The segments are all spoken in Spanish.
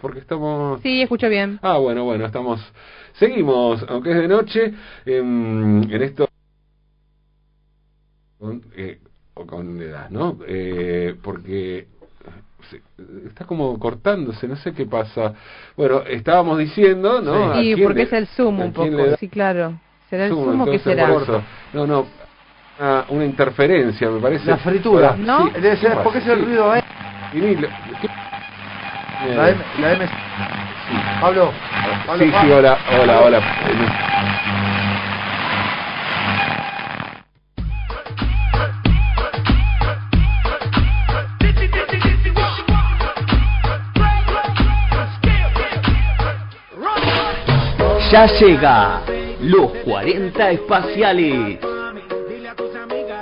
porque estamos... Sí, escucho bien. Ah, bueno, bueno, estamos... Seguimos, aunque es de noche, en, en esto... Con, eh, o con edad, ¿no? Eh, porque está como cortándose, no sé qué pasa. Bueno, estábamos diciendo, ¿no? Sí, porque es el zoom un poco, sí, claro. ¿Será el zoom, o qué será? No, no, una, una, interferencia, me parece. La fritura, ¿no? Sí, Debe ser, ¿por qué es el ruido ahí? La M, la M. Sí. Pablo, Pablo, Sí, sí, hola, hola, hola. Ya llega los 40 espaciales.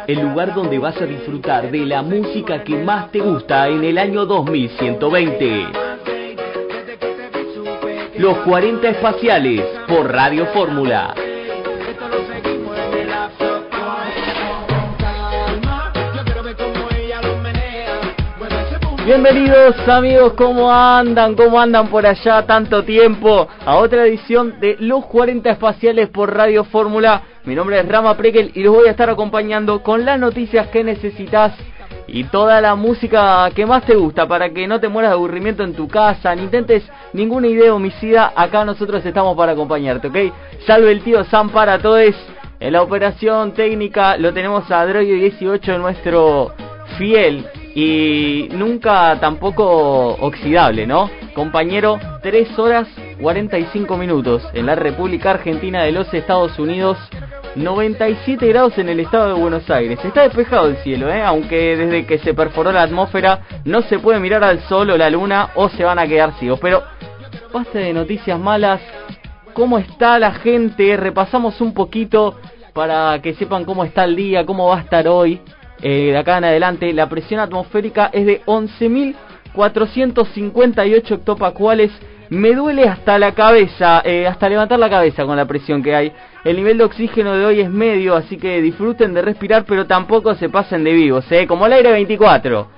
El lugar donde vas a disfrutar de la música que más te gusta en el año 2120. Los 40 espaciales por Radio Fórmula. Bienvenidos amigos, ¿cómo andan? ¿Cómo andan por allá tanto tiempo? A otra edición de Los 40 Espaciales por Radio Fórmula. Mi nombre es Rama Prekel y los voy a estar acompañando con las noticias que necesitas y toda la música que más te gusta para que no te mueras de aburrimiento en tu casa, ni intentes ninguna idea homicida. Acá nosotros estamos para acompañarte, ¿ok? Salve el tío Sam para todos. En la operación técnica lo tenemos a Droid18, nuestro fiel y nunca tampoco oxidable, ¿no? Compañero, 3 horas 45 minutos en la República Argentina de los Estados Unidos, 97 grados en el estado de Buenos Aires. Está despejado el cielo, ¿eh? Aunque desde que se perforó la atmósfera no se puede mirar al sol o la luna o se van a quedar ciegos. Pero basta de noticias malas. ¿Cómo está la gente? Repasamos un poquito para que sepan cómo está el día, cómo va a estar hoy eh, de acá en adelante, la presión atmosférica es de 11.458 hectopascales. Me duele hasta la cabeza, eh, hasta levantar la cabeza con la presión que hay. El nivel de oxígeno de hoy es medio, así que disfruten de respirar, pero tampoco se pasen de vivos, ¿eh? como el aire 24.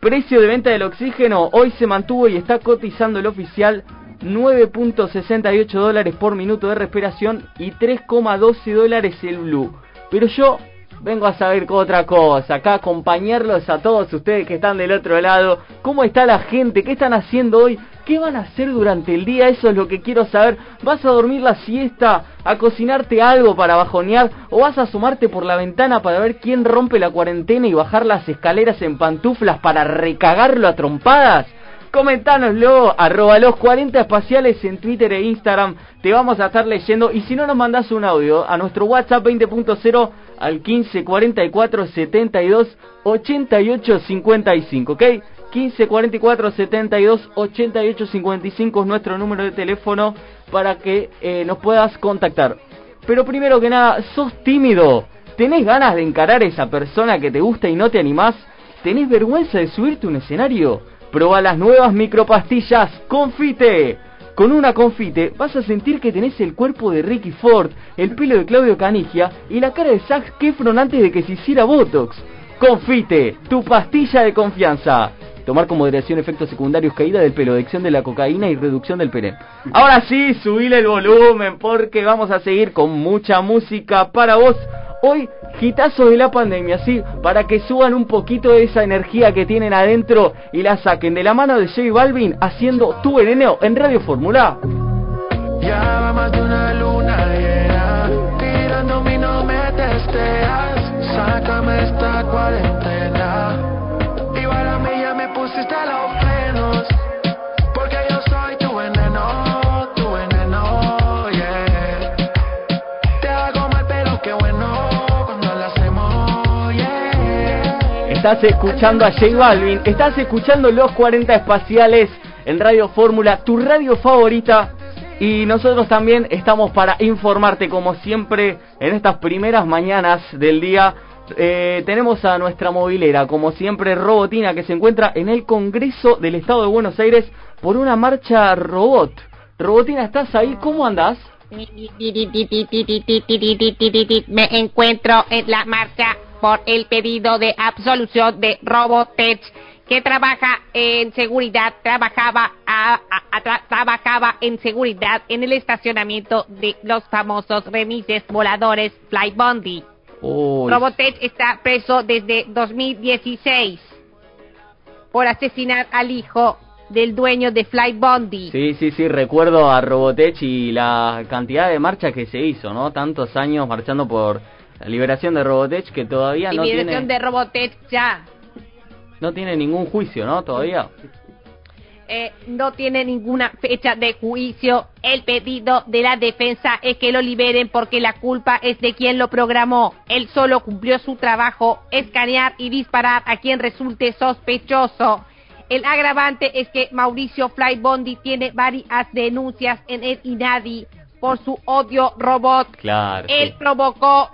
Precio de venta del oxígeno hoy se mantuvo y está cotizando el oficial 9.68 dólares por minuto de respiración y 3,12 dólares el blue. Pero yo vengo a saber otra cosa, acá acompañarlos a todos ustedes que están del otro lado, cómo está la gente, qué están haciendo hoy, qué van a hacer durante el día, eso es lo que quiero saber, vas a dormir la siesta, a cocinarte algo para bajonear o vas a asomarte por la ventana para ver quién rompe la cuarentena y bajar las escaleras en pantuflas para recagarlo a trompadas. Comentánoslo, arroba los 40 espaciales en Twitter e Instagram. Te vamos a estar leyendo. Y si no nos mandas un audio a nuestro WhatsApp 20.0 al 15 44 72 88 55, ¿ok? 15 44 72 88 55 es nuestro número de teléfono para que eh, nos puedas contactar. Pero primero que nada, sos tímido. ¿Tenés ganas de encarar a esa persona que te gusta y no te animás? ¿Tenés vergüenza de subirte a un escenario? Proba las nuevas micropastillas Confite. Con una confite vas a sentir que tenés el cuerpo de Ricky Ford, el pelo de Claudio Canigia y la cara de Zac Efron antes de que se hiciera Botox. Confite, tu pastilla de confianza. Tomar con moderación efectos secundarios, caída del pelo, adicción de la cocaína y reducción del pene. Ahora sí, subile el volumen porque vamos a seguir con mucha música para vos. Hoy, gitazos de la pandemia, ¿sí? Para que suban un poquito de esa energía que tienen adentro y la saquen de la mano de J Balvin haciendo tu veneno en Radio Fórmula. Ya Estás escuchando a J Balvin, estás escuchando los 40 espaciales en Radio Fórmula, tu radio favorita. Y nosotros también estamos para informarte como siempre en estas primeras mañanas del día. Eh, tenemos a nuestra movilera, como siempre, Robotina, que se encuentra en el Congreso del Estado de Buenos Aires por una marcha robot. Robotina, ¿estás ahí? ¿Cómo andás? Me encuentro en la marcha por el pedido de absolución de Robotech que trabaja en seguridad, trabajaba en seguridad en el estacionamiento de los famosos remises voladores Flybondi. Robotech está preso desde 2016 por asesinar al hijo del dueño de Flybondi. Sí, sí, sí, recuerdo a Robotech y la cantidad de marchas que se hizo, ¿no? Tantos años marchando por la liberación de Robotech que todavía no tiene... Liberación de Robotech ya. No tiene ningún juicio, ¿no? Todavía. Eh, no tiene ninguna fecha de juicio. El pedido de la defensa es que lo liberen porque la culpa es de quien lo programó. Él solo cumplió su trabajo, escanear y disparar a quien resulte sospechoso. El agravante es que Mauricio Flybondi tiene varias denuncias en el INADI por su odio robot. Claro. Él provocó,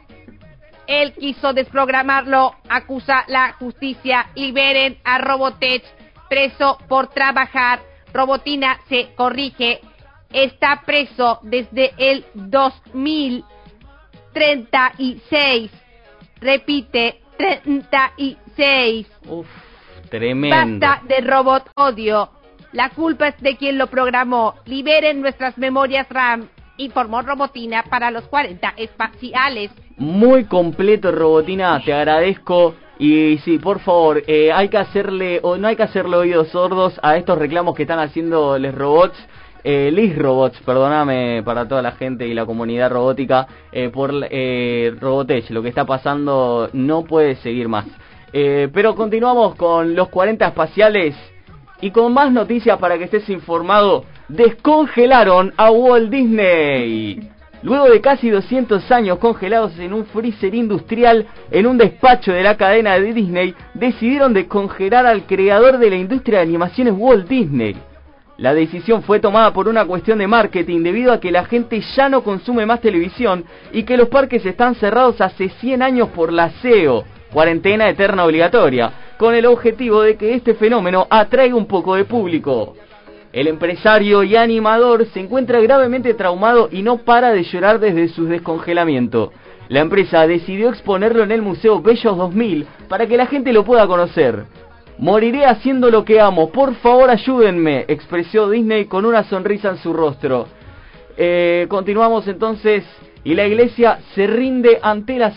él quiso desprogramarlo, acusa la justicia, liberen a Robotech preso por trabajar. Robotina se corrige. Está preso desde el 2036. Repite, 36. Uf, tremendo. Basta de robot odio. La culpa es de quien lo programó. Liberen nuestras memorias RAM. Informó Robotina para los 40 espaciales. Muy completo, Robotina. Te agradezco y sí, por favor, eh, hay que hacerle, o no hay que hacerle oídos sordos a estos reclamos que están haciendo los robots, eh, robots, perdóname para toda la gente y la comunidad robótica, eh, por eh, Robotech, lo que está pasando no puede seguir más. Eh, pero continuamos con los 40 espaciales y con más noticias para que estés informado. Descongelaron a Walt Disney. Luego de casi 200 años congelados en un freezer industrial en un despacho de la cadena de Disney, decidieron descongelar al creador de la industria de animaciones Walt Disney. La decisión fue tomada por una cuestión de marketing debido a que la gente ya no consume más televisión y que los parques están cerrados hace 100 años por la SEO, cuarentena eterna obligatoria, con el objetivo de que este fenómeno atraiga un poco de público. El empresario y animador se encuentra gravemente traumado y no para de llorar desde su descongelamiento. La empresa decidió exponerlo en el Museo Bellos 2000 para que la gente lo pueda conocer. Moriré haciendo lo que amo, por favor ayúdenme, expresó Disney con una sonrisa en su rostro. Eh, continuamos entonces, y la iglesia se rinde ante la,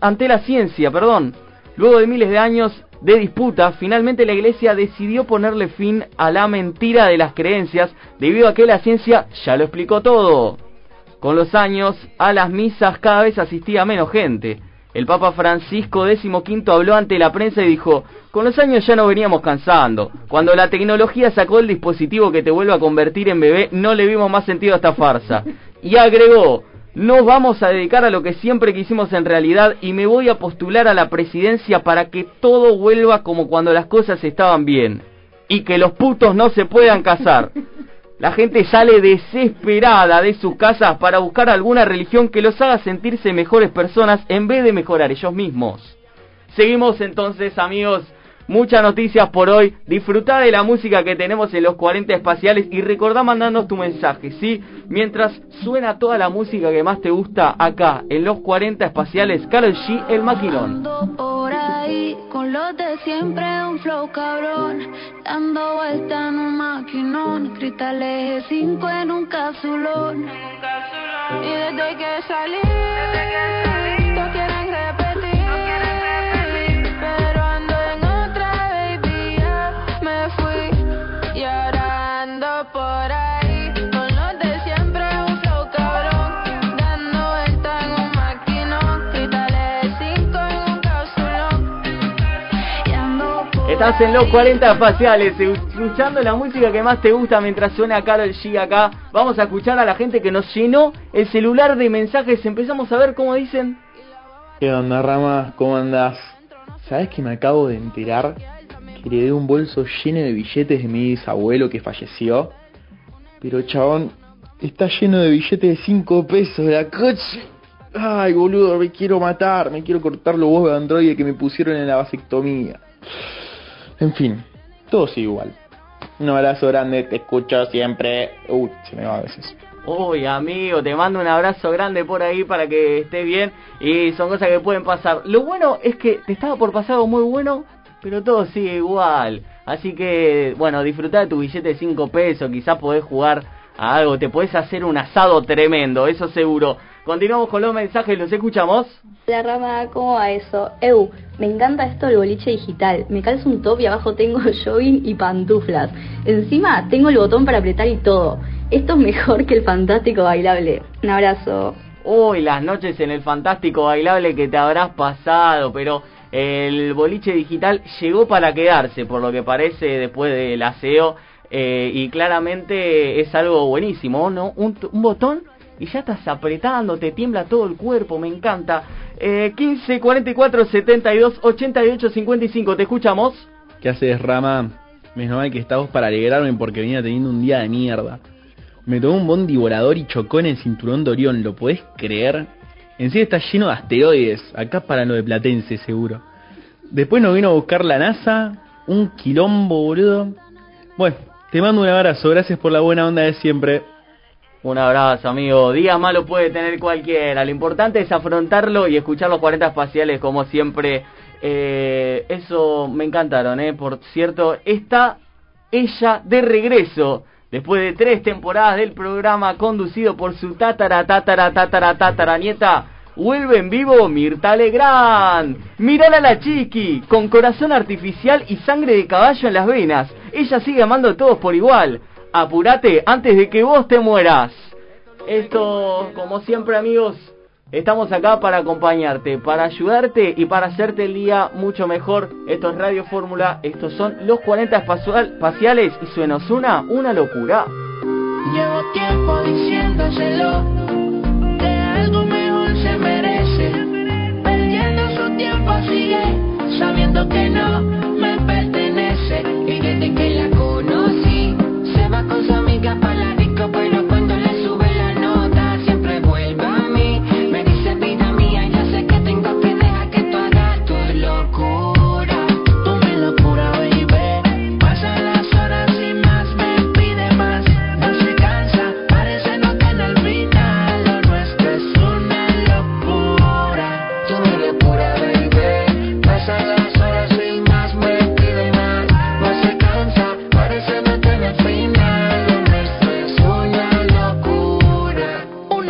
ante la ciencia, perdón. Luego de miles de años, de disputa, finalmente la iglesia decidió ponerle fin a la mentira de las creencias debido a que la ciencia ya lo explicó todo. Con los años, a las misas cada vez asistía menos gente. El Papa Francisco XV habló ante la prensa y dijo, con los años ya nos veníamos cansando. Cuando la tecnología sacó el dispositivo que te vuelve a convertir en bebé, no le vimos más sentido a esta farsa. Y agregó, nos vamos a dedicar a lo que siempre quisimos en realidad y me voy a postular a la presidencia para que todo vuelva como cuando las cosas estaban bien. Y que los putos no se puedan casar. La gente sale desesperada de sus casas para buscar alguna religión que los haga sentirse mejores personas en vez de mejorar ellos mismos. Seguimos entonces amigos Muchas noticias por hoy. Disfruta de la música que tenemos en los 40 espaciales y recordá mandarnos tu mensaje, ¿sí? Mientras suena toda la música que más te gusta acá en los 40 espaciales, Carol G, el maquinón. por ahí con los de siempre, un flow cabrón. Dando vuelta en un maquinón. Cristales 5 en un capsulón. Y que Estás en los 40 faciales, escuchando la música que más te gusta mientras suena Carol G acá. Vamos a escuchar a la gente que nos llenó el celular de mensajes. Empezamos a ver cómo dicen. ¿Qué onda, Rama? ¿Cómo andás? ¿Sabes que me acabo de enterar que heredé un bolso lleno de billetes de mi bisabuelo que falleció? Pero chabón, está lleno de billetes de 5 pesos de la coche. Ay, boludo, me quiero matar, me quiero cortar los huevos de androide que me pusieron en la vasectomía. En fin, todo sigue igual. Un abrazo grande, te escucho siempre. Uy, se me va a veces. Uy, amigo, te mando un abrazo grande por ahí para que estés bien. Y son cosas que pueden pasar. Lo bueno es que te estaba por pasar algo muy bueno, pero todo sigue igual. Así que, bueno, disfruta de tu billete de 5 pesos. Quizás podés jugar algo, te puedes hacer un asado tremendo, eso seguro. Continuamos con los mensajes, ¿los escuchamos? La rama, ¿cómo va eso? Eu, me encanta esto del boliche digital. Me calzo un top y abajo tengo jogging y pantuflas. Encima tengo el botón para apretar y todo. Esto es mejor que el fantástico bailable. Un abrazo. Uy, las noches en el fantástico bailable que te habrás pasado, pero el boliche digital llegó para quedarse, por lo que parece después del aseo, eh, y claramente es algo buenísimo, ¿no? Un, botón y ya estás apretando, te tiembla todo el cuerpo, me encanta. Eh, 15 44 72 88 55, ¿te escuchamos? ¿Qué haces, Rama? Menos mal que estamos para alegrarme porque venía teniendo un día de mierda. Me tomó un bondi volador y chocó en el cinturón de Orión, ¿lo podés creer? En sí está lleno de asteroides, acá para lo de Platense seguro. Después nos vino a buscar la NASA, un quilombo, boludo. Bueno, te mando un abrazo, gracias por la buena onda de siempre. Un abrazo, amigo. Día malo puede tener cualquiera. Lo importante es afrontarlo y escuchar los 40 espaciales como siempre. Eh, eso me encantaron, ¿eh? Por cierto, está ella de regreso después de tres temporadas del programa conducido por su tatara, tatara, tatara, tatara nieta, vuelve en vivo Mirta Legrand. Mirala a la chiqui, con corazón artificial y sangre de caballo en las venas. Ella sigue amando a todos por igual. Apúrate antes de que vos te mueras. Esto, como siempre amigos, Estamos acá para acompañarte, para ayudarte y para hacerte el día mucho mejor. Esto es Radio Fórmula, estos son los 40 espaciales y suena una, una locura. Llevo tiempo diciéndoselo, que algo mejor se merece. Su tiempo sigue, sabiendo que no